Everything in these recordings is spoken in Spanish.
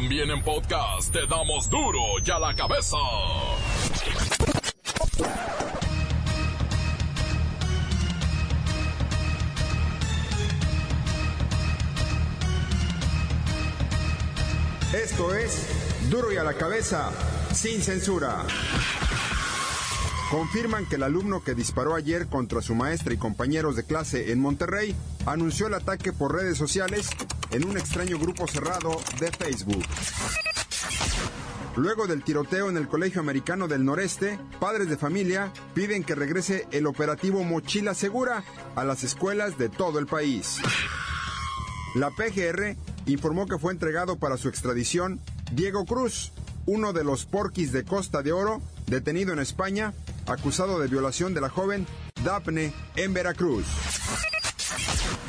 También en podcast te damos duro y a la cabeza. Esto es Duro y a la cabeza, sin censura. Confirman que el alumno que disparó ayer contra su maestra y compañeros de clase en Monterrey anunció el ataque por redes sociales en un extraño grupo cerrado de Facebook. Luego del tiroteo en el Colegio Americano del Noreste, padres de familia piden que regrese el operativo Mochila Segura a las escuelas de todo el país. La PGR informó que fue entregado para su extradición Diego Cruz, uno de los porquis de Costa de Oro, detenido en España, acusado de violación de la joven Daphne en Veracruz.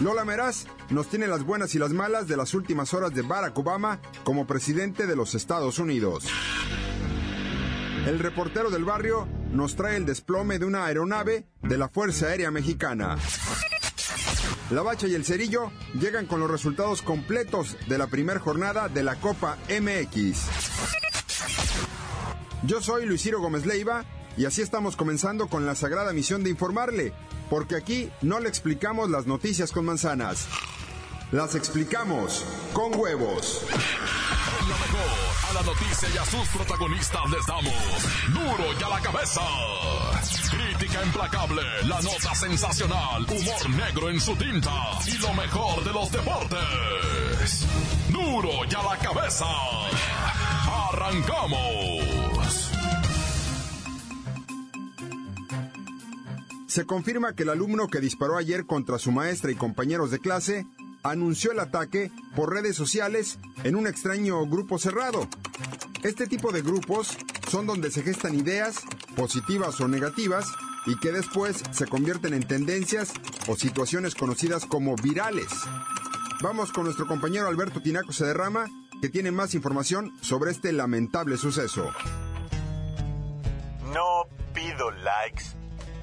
Lola Meraz nos tiene las buenas y las malas de las últimas horas de Barack Obama como presidente de los Estados Unidos. El reportero del barrio nos trae el desplome de una aeronave de la Fuerza Aérea Mexicana. La Bacha y el Cerillo llegan con los resultados completos de la primera jornada de la Copa MX. Yo soy Luis Ciro Gómez Leiva y así estamos comenzando con la sagrada misión de informarle, porque aquí no le explicamos las noticias con manzanas, las explicamos con huevos. Lo mejor, a la noticia y a sus protagonistas les damos duro y a la cabeza. Crítica implacable, la nota sensacional, humor negro en su tinta y lo mejor de los deportes. Duro y a la cabeza. Arrancamos. Se confirma que el alumno que disparó ayer contra su maestra y compañeros de clase anunció el ataque por redes sociales en un extraño grupo cerrado. Este tipo de grupos son donde se gestan ideas, positivas o negativas, y que después se convierten en tendencias o situaciones conocidas como virales. Vamos con nuestro compañero Alberto Tinaco Sederrama, que tiene más información sobre este lamentable suceso. No pido likes,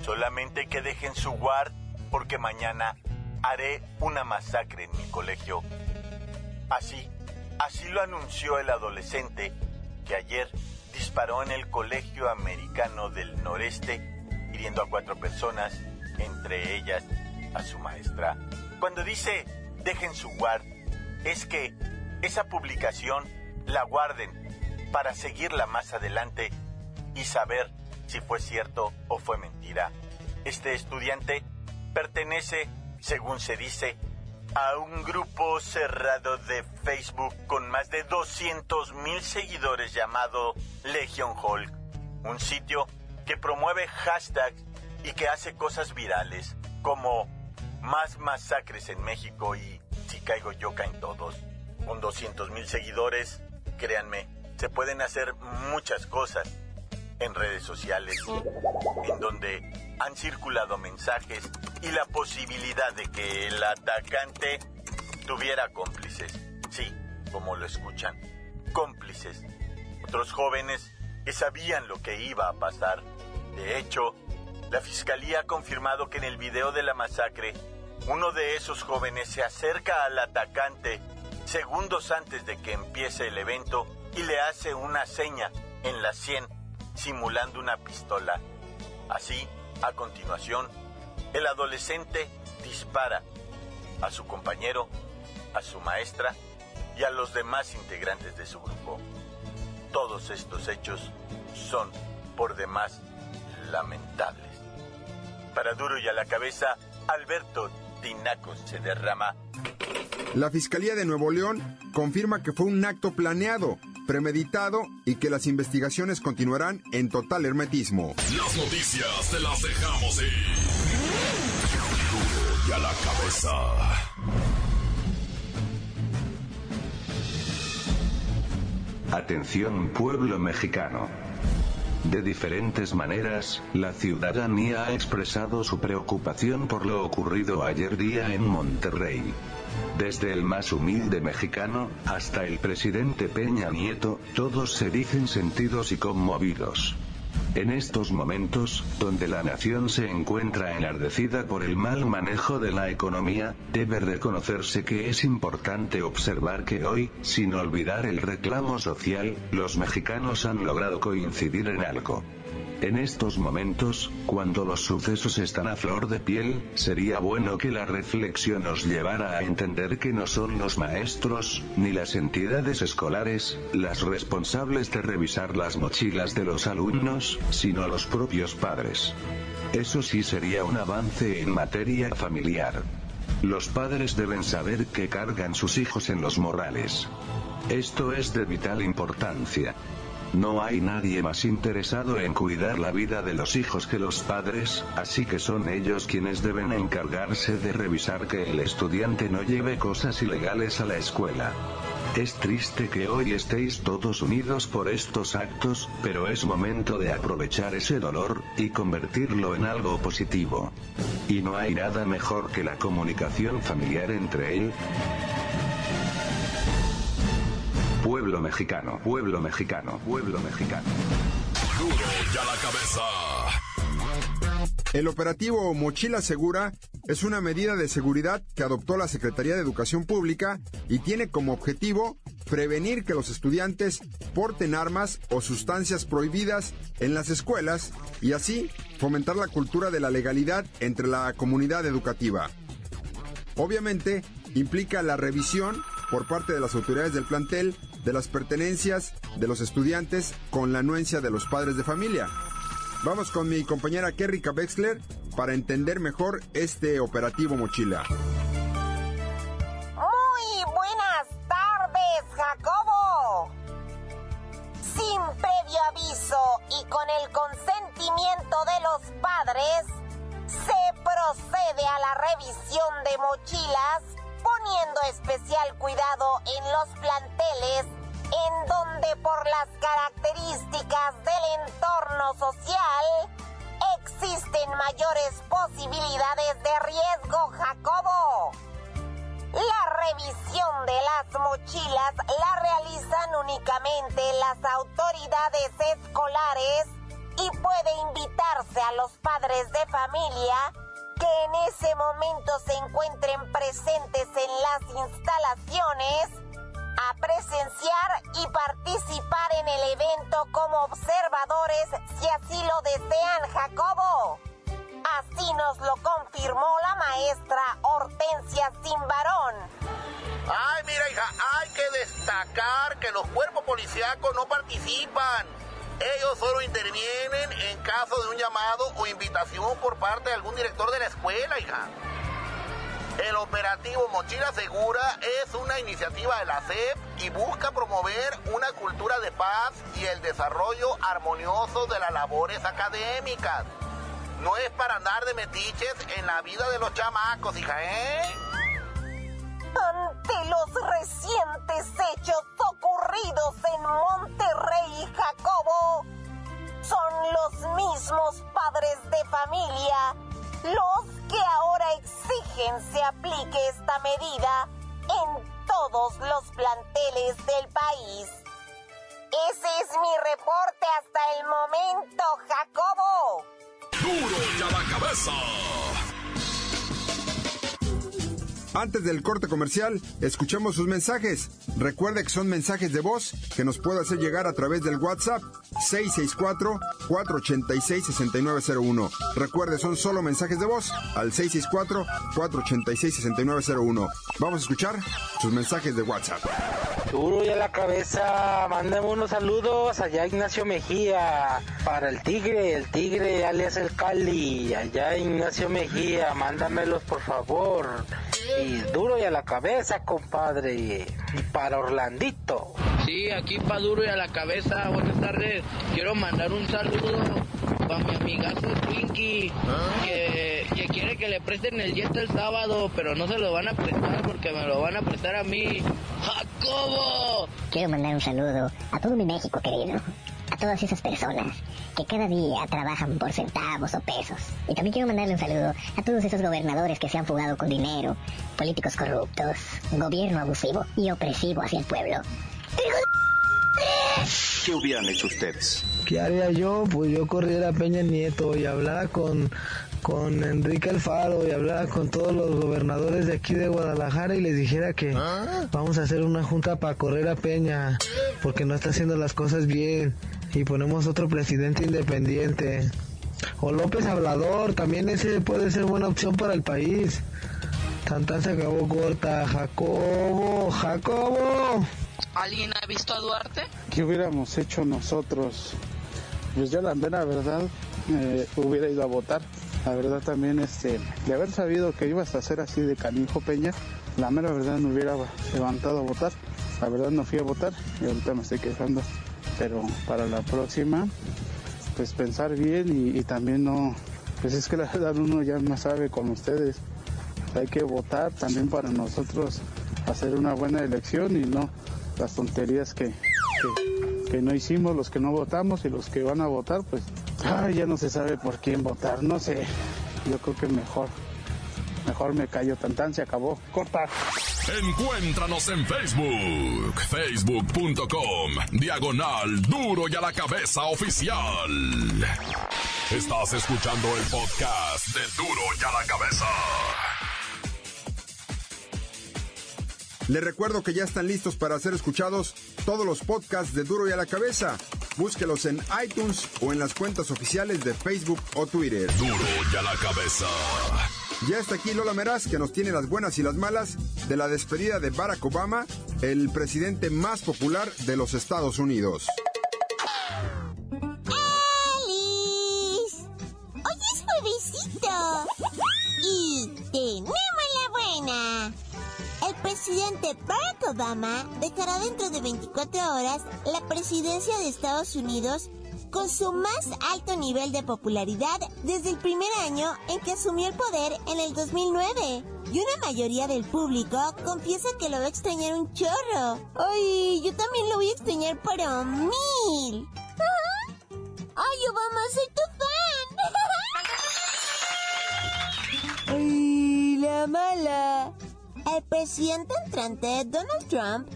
solamente que dejen su guard porque mañana haré una masacre en mi colegio. Así, así lo anunció el adolescente que ayer disparó en el Colegio Americano del Noreste, hiriendo a cuatro personas, entre ellas a su maestra. Cuando dice dejen su guard, es que esa publicación la guarden para seguirla más adelante y saber si fue cierto o fue mentira. Este estudiante pertenece según se dice, a un grupo cerrado de Facebook con más de 200 mil seguidores llamado Legion Hulk, un sitio que promueve hashtags y que hace cosas virales como más masacres en México y si caigo yo caen todos. Con 200 mil seguidores, créanme, se pueden hacer muchas cosas en redes sociales, en donde han circulado mensajes y la posibilidad de que el atacante tuviera cómplices. Sí, como lo escuchan, cómplices. Otros jóvenes que sabían lo que iba a pasar. De hecho, la fiscalía ha confirmado que en el video de la masacre, uno de esos jóvenes se acerca al atacante segundos antes de que empiece el evento y le hace una seña en la sien simulando una pistola. Así, a continuación, el adolescente dispara a su compañero, a su maestra y a los demás integrantes de su grupo. Todos estos hechos son por demás lamentables. Para duro y a la cabeza, Alberto Tinaco se derrama. La Fiscalía de Nuevo León confirma que fue un acto planeado premeditado y que las investigaciones continuarán en total hermetismo. Las noticias te las dejamos ir. y a la cabeza. Atención pueblo mexicano. De diferentes maneras, la ciudadanía ha expresado su preocupación por lo ocurrido ayer día en Monterrey. Desde el más humilde mexicano, hasta el presidente Peña Nieto, todos se dicen sentidos y conmovidos. En estos momentos, donde la nación se encuentra enardecida por el mal manejo de la economía, debe reconocerse que es importante observar que hoy, sin olvidar el reclamo social, los mexicanos han logrado coincidir en algo. En estos momentos, cuando los sucesos están a flor de piel, sería bueno que la reflexión nos llevara a entender que no son los maestros, ni las entidades escolares, las responsables de revisar las mochilas de los alumnos, sino los propios padres. Eso sí sería un avance en materia familiar. Los padres deben saber que cargan sus hijos en los morales. Esto es de vital importancia. No hay nadie más interesado en cuidar la vida de los hijos que los padres, así que son ellos quienes deben encargarse de revisar que el estudiante no lleve cosas ilegales a la escuela. Es triste que hoy estéis todos unidos por estos actos, pero es momento de aprovechar ese dolor, y convertirlo en algo positivo. Y no hay nada mejor que la comunicación familiar entre él, Pueblo mexicano, pueblo mexicano, pueblo mexicano. Duro ya la cabeza. El operativo Mochila Segura es una medida de seguridad que adoptó la Secretaría de Educación Pública y tiene como objetivo prevenir que los estudiantes porten armas o sustancias prohibidas en las escuelas y así fomentar la cultura de la legalidad entre la comunidad educativa. Obviamente, implica la revisión por parte de las autoridades del plantel de las pertenencias de los estudiantes con la anuencia de los padres de familia. Vamos con mi compañera Kerrika Wexler para entender mejor este operativo mochila. Muy buenas tardes, Jacobo. Sin previo aviso y con el consentimiento de los padres, se procede a la revisión de mochilas poniendo especial cuidado en los planteles en donde por las características del entorno social existen mayores posibilidades de riesgo, Jacobo. La revisión de las mochilas la realizan únicamente las autoridades escolares y puede invitarse a los padres de familia que en ese momento se encuentren presentes en las instalaciones a presenciar y participar en el evento como observadores si así lo desean, Jacobo. Así nos lo confirmó la maestra Hortensia Simbarón. Ay, mira, hija, hay que destacar que los cuerpos policíacos no participan. Ellos solo intervienen en caso de un llamado o invitación por parte de algún director de la escuela, hija. El operativo Mochila Segura es una iniciativa de la SEP y busca promover una cultura de paz y el desarrollo armonioso de las labores académicas. No es para andar de metiches en la vida de los chamacos, hija, ¿eh? Ante los recientes hechos ocurridos en Monterrey, en todos los planteles del país. Ese es mi reporte hasta el momento, Jacobo. Duro ya la cabeza. Antes del corte comercial, escuchemos sus mensajes. Recuerde que son mensajes de voz que nos puede hacer llegar a través del WhatsApp 664-486-6901. Recuerde, son solo mensajes de voz al 664-486-6901. Vamos a escuchar sus mensajes de WhatsApp. Duro y a la cabeza, mándame unos saludos allá Ignacio Mejía, para el Tigre, el Tigre alias el Cali, allá Ignacio Mejía, mándamelos por favor. Y duro y a la cabeza, compadre, para Orlandito. Sí, aquí para duro y a la cabeza, buenas tardes. Quiero mandar un saludo para mi amigazo Twinkie, que, que quiere que le presten el jet el sábado, pero no se lo van a prestar porque me lo van a prestar a mí. ¡Jacobo! Quiero mandar un saludo a todo mi México querido, a todas esas personas que cada día trabajan por centavos o pesos. Y también quiero mandarle un saludo a todos esos gobernadores que se han fugado con dinero, políticos corruptos, gobierno abusivo y opresivo hacia el pueblo. ¡Hijo de... ¿Qué hubieran hecho ustedes? ¿Qué haría yo? Pues yo corriera a Peña Nieto y hablara con, con Enrique Alfaro y hablara con todos los gobernadores de aquí de Guadalajara y les dijera que vamos a hacer una junta para correr a Peña porque no está haciendo las cosas bien y ponemos otro presidente independiente. O López Hablador, también ese puede ser buena opción para el país. Tantan se acabó corta. Jacobo, Jacobo. ¿Alguien ha visto a Duarte? ¿Qué hubiéramos hecho nosotros? Pues yo la mera verdad eh, hubiera ido a votar. La verdad también, este, de haber sabido que ibas a hacer así de canijo Peña, la mera verdad me hubiera levantado a votar. La verdad no fui a votar y ahorita me estoy quejando. Pero para la próxima, pues pensar bien y, también no, pues es que la verdad uno ya no sabe con ustedes. Hay que votar también para nosotros hacer una buena elección y no las tonterías que, que, no hicimos, los que no votamos y los que van a votar, pues ya no se sabe por quién votar, no sé. Yo creo que mejor, mejor me callo tan se acabó. Corta. Encuéntranos en Facebook, facebook.com, diagonal duro y a la cabeza oficial. Estás escuchando el podcast de duro y a la cabeza. Les recuerdo que ya están listos para ser escuchados todos los podcasts de Duro y a la Cabeza. Búsquelos en iTunes o en las cuentas oficiales de Facebook o Twitter. Duro y a la Cabeza. Ya está aquí Lola Meraz, que nos tiene las buenas y las malas de la despedida de Barack Obama, el presidente más popular de los Estados Unidos. ¡Alice! Hoy es juevesito. Y tenemos la buena. El presidente Barack Obama dejará dentro de 24 horas la presidencia de Estados Unidos con su más alto nivel de popularidad desde el primer año en que asumió el poder en el 2009. Y una mayoría del público confiesa que lo va a extrañar un chorro. ¡Ay, yo también lo voy a extrañar para mil! ¡Ay, Obama, soy tu fan! ¡Ay, la mala! El presidente entrante, Donald Trump,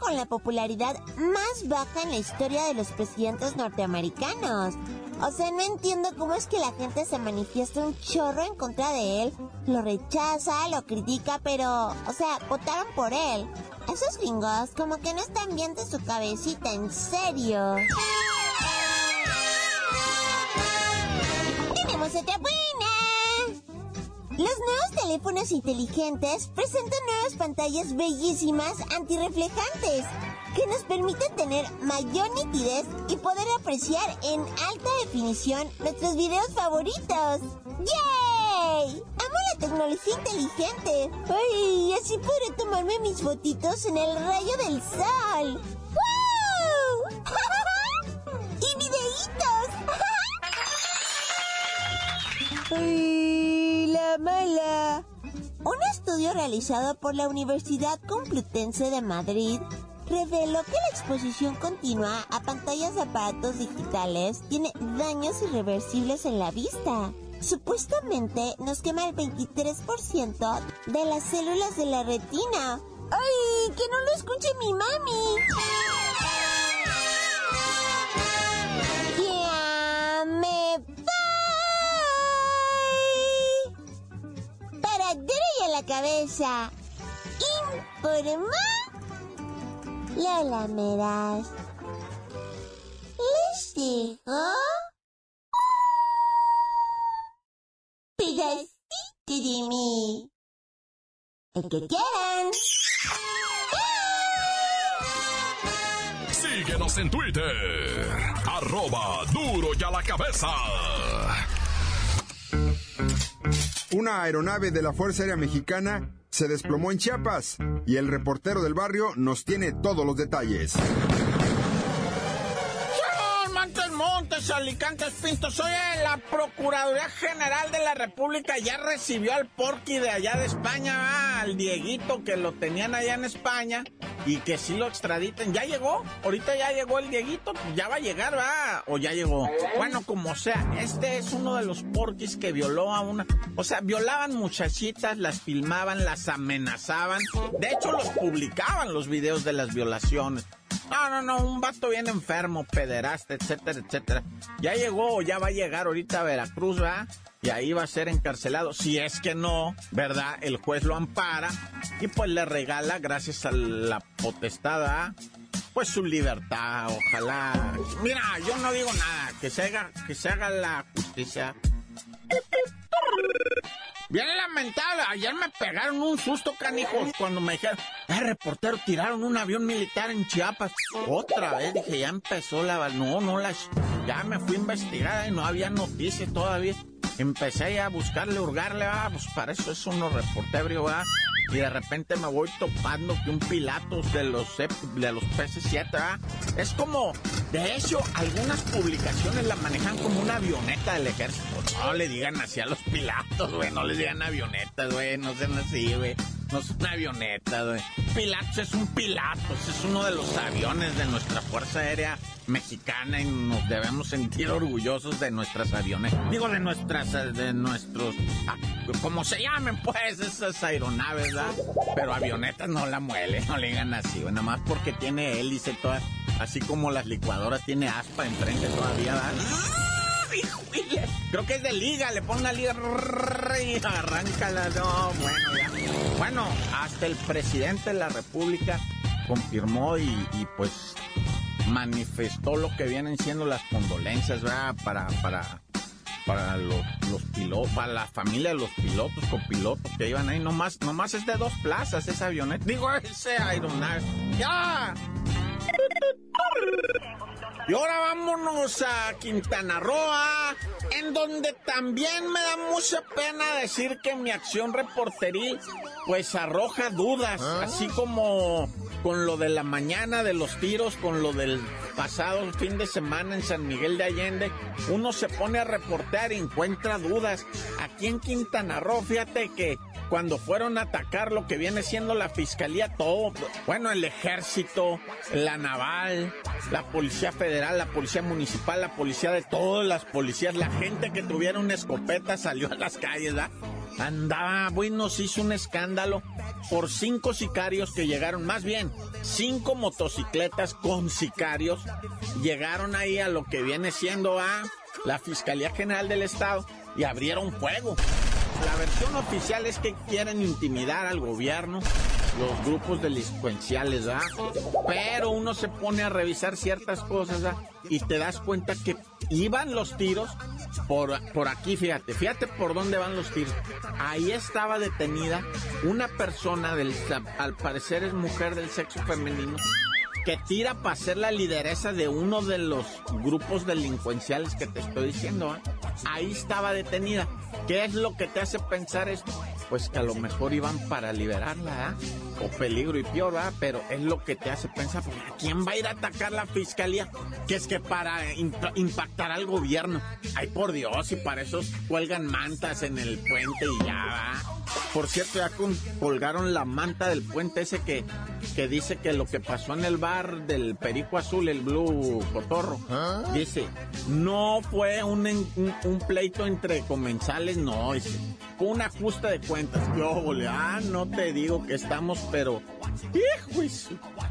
con la popularidad más baja en la historia de los presidentes norteamericanos. O sea, no entiendo cómo es que la gente se manifiesta un chorro en contra de él, lo rechaza, lo critica, pero, o sea, votaron por él. Esos gringos como que no están bien de su cabecita, en serio. Tenemos otra buena. Los nuevos teléfonos inteligentes presentan nuevas pantallas bellísimas antirreflejantes que nos permiten tener mayor nitidez y poder apreciar en alta definición nuestros videos favoritos. ¡Yay! Amo la tecnología inteligente. ¡Ay! Así podré tomarme mis fotitos en el rayo del sol. ¡Wow! ¡Y videitos! ¡Ay, mala! Un estudio realizado por la Universidad Complutense de Madrid reveló que la exposición continua a pantallas de aparatos digitales tiene daños irreversibles en la vista. Supuestamente nos quema el 23% de las células de la retina. ¡Ay! ¡Que no lo escuche mi mami! Cabeza. Informó Lola Meraz. Les digo... Pedacito de mí. El que quieran. Síguenos en Twitter. Arroba duro y a la cabeza. Una aeronave de la Fuerza Aérea Mexicana se desplomó en Chiapas y el reportero del barrio nos tiene todos los detalles. Montes, Alicantes, Pintos. Soy la Procuraduría General de la República. Ya recibió al Porqui de allá de España, ah, al Dieguito que lo tenían allá en España y que sí lo extraditen. ¿Ya llegó? Ahorita ya llegó el Dieguito. Ya va a llegar, ¿va? O ya llegó. Bueno, como sea, este es uno de los porquis que violó a una. O sea, violaban muchachitas, las filmaban, las amenazaban. De hecho, los publicaban los videos de las violaciones. No, no, no, un vato bien enfermo, pederasta, etcétera, etcétera. Ya llegó o ya va a llegar ahorita a Veracruz, ¿verdad? Y ahí va a ser encarcelado. Si es que no, ¿verdad? El juez lo ampara y pues le regala, gracias a la potestada, pues su libertad. Ojalá. Mira, yo no digo nada. Que se haga, que se haga la justicia. Bien lamentable. Ayer me pegaron un susto, canijos, cuando me dijeron, eh, reportero, tiraron un avión militar en Chiapas. Otra vez, dije, ya empezó la... No, no, las... Ya me fui a investigar y no había noticias todavía. Empecé a buscarle, hurgarle, ah, pues para eso es uno reportero, va y de repente me voy topando que un Pilatos de los, de los PS7, es como, de hecho, algunas publicaciones la manejan como una avioneta del ejército. No le digan así a los Pilatos, güey, no les digan avionetas, güey, no sean así, güey. No es una avioneta, güey. Pilatos es un Pilatos, es uno de los aviones de nuestra Fuerza Aérea Mexicana y nos debemos sentir orgullosos de nuestras aviones. Digo, de nuestras, de nuestros, ah, como se llamen, pues, esas aeronaves, ¿verdad? Pero avionetas no la muele, no le digan así, güey. Nada más porque tiene hélice toda, así como las licuadoras tiene aspa enfrente todavía, ¿verdad? Creo que es de liga, le pone la liga y arráncala. No, bueno, ya. Bueno, hasta el presidente de la República confirmó y, pues manifestó lo que vienen siendo las condolencias, ¿verdad? Para, para, para los, pilotos, para la familia de los pilotos, copilotos que iban ahí. Nomás, nomás es de dos plazas esa avioneta. Digo, ese aeronave. ¡Ya! Y ahora vámonos a Quintana Roo, en donde también me da mucha pena decir que mi acción reporteril pues arroja dudas, ¿Ah? así como con lo de la mañana de los tiros, con lo del pasado fin de semana en San Miguel de Allende, uno se pone a reportear y encuentra dudas. Aquí en Quintana Roo, fíjate que cuando fueron a atacar lo que viene siendo la fiscalía, todo, bueno, el ejército, la naval, la policía federal, la policía municipal, la policía de todas las policías, la gente que tuviera una escopeta salió a las calles, ¿verdad? Andaba, bueno, se hizo un escándalo por cinco sicarios que llegaron, más bien, cinco motocicletas con sicarios, llegaron ahí a lo que viene siendo a la Fiscalía General del Estado y abrieron fuego. La versión oficial es que quieren intimidar al gobierno, los grupos delincuenciales, ¿verdad? Pero uno se pone a revisar ciertas cosas, ¿verdad? Y te das cuenta que iban los tiros por, por aquí, fíjate, fíjate por dónde van los tiros. Ahí estaba detenida una persona del, al parecer es mujer del sexo femenino, que tira para ser la lideresa de uno de los grupos delincuenciales que te estoy diciendo. ¿eh? Ahí estaba detenida. ¿Qué es lo que te hace pensar esto? Pues que a lo mejor iban para liberarla, ¿eh? O peligro y peor, ¿verdad? Pero es lo que te hace pensar, ¿a quién va a ir a atacar la fiscalía? Que es que para impactar al gobierno. Ay, por Dios, y para eso cuelgan mantas en el puente y ya, ¿va? Por cierto, ya colgaron la manta del puente ese que, que dice que lo que pasó en el bar del Perico Azul, el Blue Cotorro, ¿Ah? dice, no fue un, un, pleito entre comensales, no, dice, fue una justa de cuentas. Yo, ah, no te digo que estamos, pero, hijo,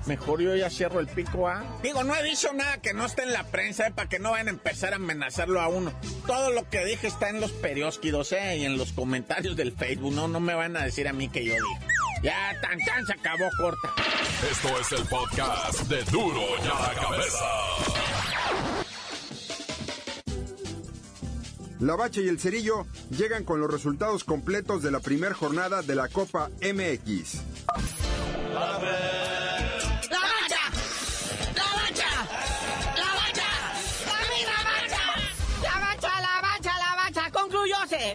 mejor yo ya cierro el pico, ¿ah? Digo, no he dicho nada que no esté en la prensa, ¿eh? para que no vayan a empezar a amenazarlo a uno. Todo lo que dije está en los periódicos, ¿eh? Y en los comentarios del Facebook, no no me van a decir a mí que yo digo. Ya, tan tan se acabó corta. Esto es el podcast de Duro ya la cabeza. La Bacha y el Cerillo llegan con los resultados completos de la primera jornada de la Copa MX.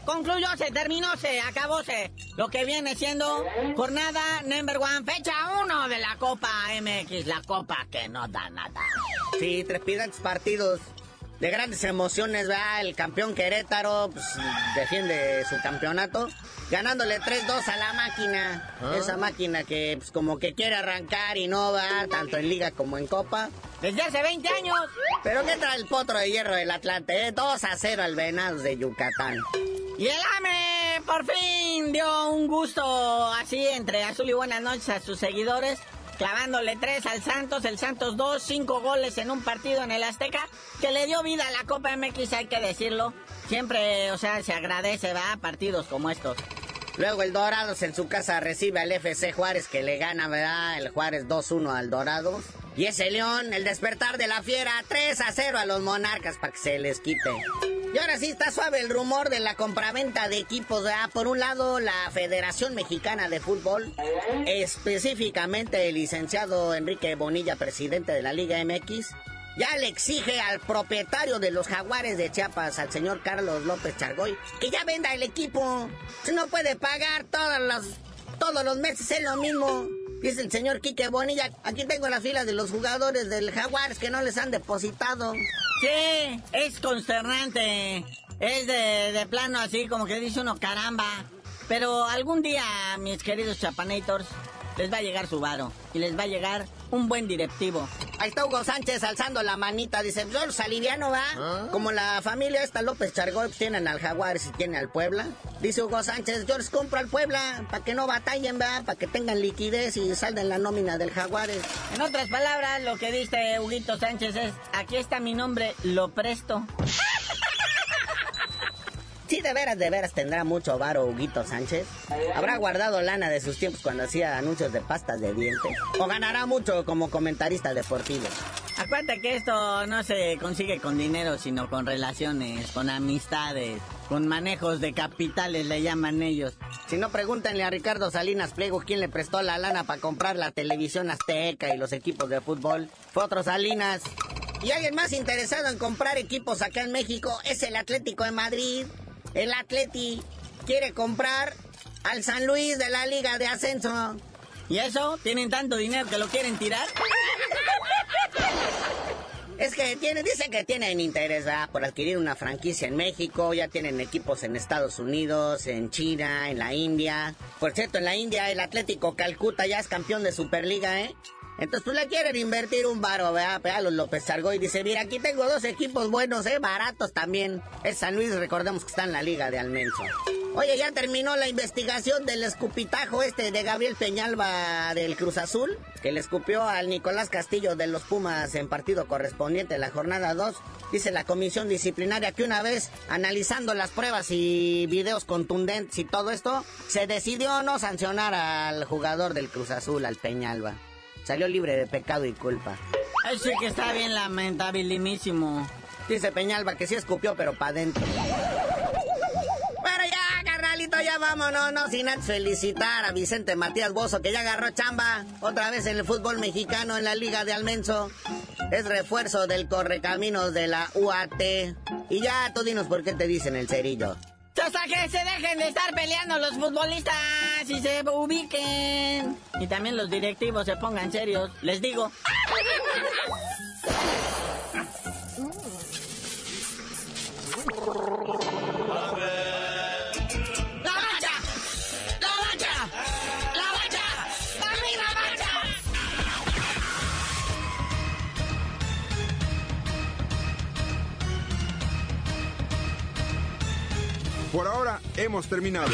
concluyó, se terminó, se acabó, se lo que viene siendo jornada number one, fecha uno de la Copa MX, la Copa que no da nada. Sí, trepidantes partidos de grandes emociones, ¿verdad? El campeón Querétaro pues, defiende su campeonato, ganándole 3-2 a la máquina. Ah. Esa máquina que pues, como que quiere arrancar y no va, tanto en liga como en copa. Desde hace 20 años. Pero ¿qué trae el potro de hierro del Atlante? 2 a 0 al Venados de Yucatán. Y el AME por fin dio un gusto así entre azul y buenas noches a sus seguidores clavándole tres al Santos, el Santos dos, cinco goles en un partido en el Azteca, que le dio vida a la Copa MX, hay que decirlo. Siempre, o sea, se agradece, va, partidos como estos. Luego el Dorados en su casa recibe al FC Juárez que le gana, ¿verdad? El Juárez 2-1 al Dorados. Y ese León, el despertar de la fiera, 3 a 0 a los Monarcas para que se les quite. Y ahora sí está suave el rumor de la compraventa de equipos. ¿verdad? Por un lado, la Federación Mexicana de Fútbol, específicamente el licenciado Enrique Bonilla, presidente de la Liga MX, ya le exige al propietario de los jaguares de Chiapas, al señor Carlos López Chargoy, que ya venda el equipo. Si no puede pagar todos los, todos los meses es lo mismo. Dice el señor Quique Bonilla, aquí tengo la fila de los jugadores del Jaguares que no les han depositado. Sí, es consternante. Es de, de plano así como que dice uno, caramba. Pero algún día, mis queridos chapanators, les va a llegar su varo. Y les va a llegar un buen directivo. Ahí está Hugo Sánchez alzando la manita. Dice, yo los aliviano, ¿va? Como la familia esta López Chargoy pues, tienen al Jaguares y tienen al Puebla. Dice Hugo Sánchez, yo les compro al Puebla para que no batallen, ¿va? Para que tengan liquidez y salgan la nómina del Jaguares. En otras palabras, lo que dice Huguito Sánchez es, aquí está mi nombre, lo presto. Sí, de veras, de veras tendrá mucho varo Huguito Sánchez. Habrá guardado lana de sus tiempos cuando hacía anuncios de pastas de dientes. O ganará mucho como comentarista deportivo. Acuérdate que esto no se consigue con dinero, sino con relaciones, con amistades, con manejos de capitales, le llaman ellos. Si no, pregúntenle a Ricardo Salinas Pliego quién le prestó la lana para comprar la televisión azteca y los equipos de fútbol. Fue otro Salinas. Y alguien más interesado en comprar equipos acá en México es el Atlético de Madrid. El Atleti quiere comprar al San Luis de la Liga de Ascenso. ¿Y eso? ¿Tienen tanto dinero que lo quieren tirar? Es que tienen, dicen que tienen interés por adquirir una franquicia en México, ya tienen equipos en Estados Unidos, en China, en la India. Por cierto, en la India el Atlético Calcuta ya es campeón de Superliga, ¿eh? Entonces tú le quieren invertir un varo, ¿verdad? A los López Sargoy dice, mira, aquí tengo dos equipos buenos, ¿eh? Baratos también. Es San Luis, recordemos que está en la Liga de Almenso. Oye, ya terminó la investigación del escupitajo este de Gabriel Peñalba del Cruz Azul, que le escupió al Nicolás Castillo de los Pumas en partido correspondiente a la jornada 2. Dice la comisión disciplinaria que una vez analizando las pruebas y videos contundentes y todo esto, se decidió no sancionar al jugador del Cruz Azul, al Peñalba. Salió libre de pecado y culpa. Ay, sí que está bien lamentabilísimo. Dice Peñalba que sí escupió, pero pa' dentro. Pero ya, carnalito, ya vámonos, no sin antes felicitar a Vicente Matías Bozo, que ya agarró chamba otra vez en el fútbol mexicano en la Liga de Almenso. Es refuerzo del correcaminos de la UAT. Y ya, tú dinos por qué te dicen el cerillo. Hasta que se dejen de estar peleando los futbolistas y se ubiquen. Y también los directivos se pongan serios. Les digo. Por ahora hemos terminado.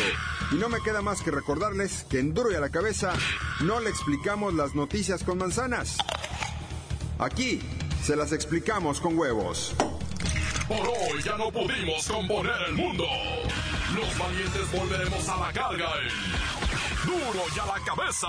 Y no me queda más que recordarles que en Duro y a la cabeza no le explicamos las noticias con manzanas. Aquí se las explicamos con huevos. Por hoy ya no pudimos componer el mundo. Los valientes volveremos a la carga en Duro y a la cabeza.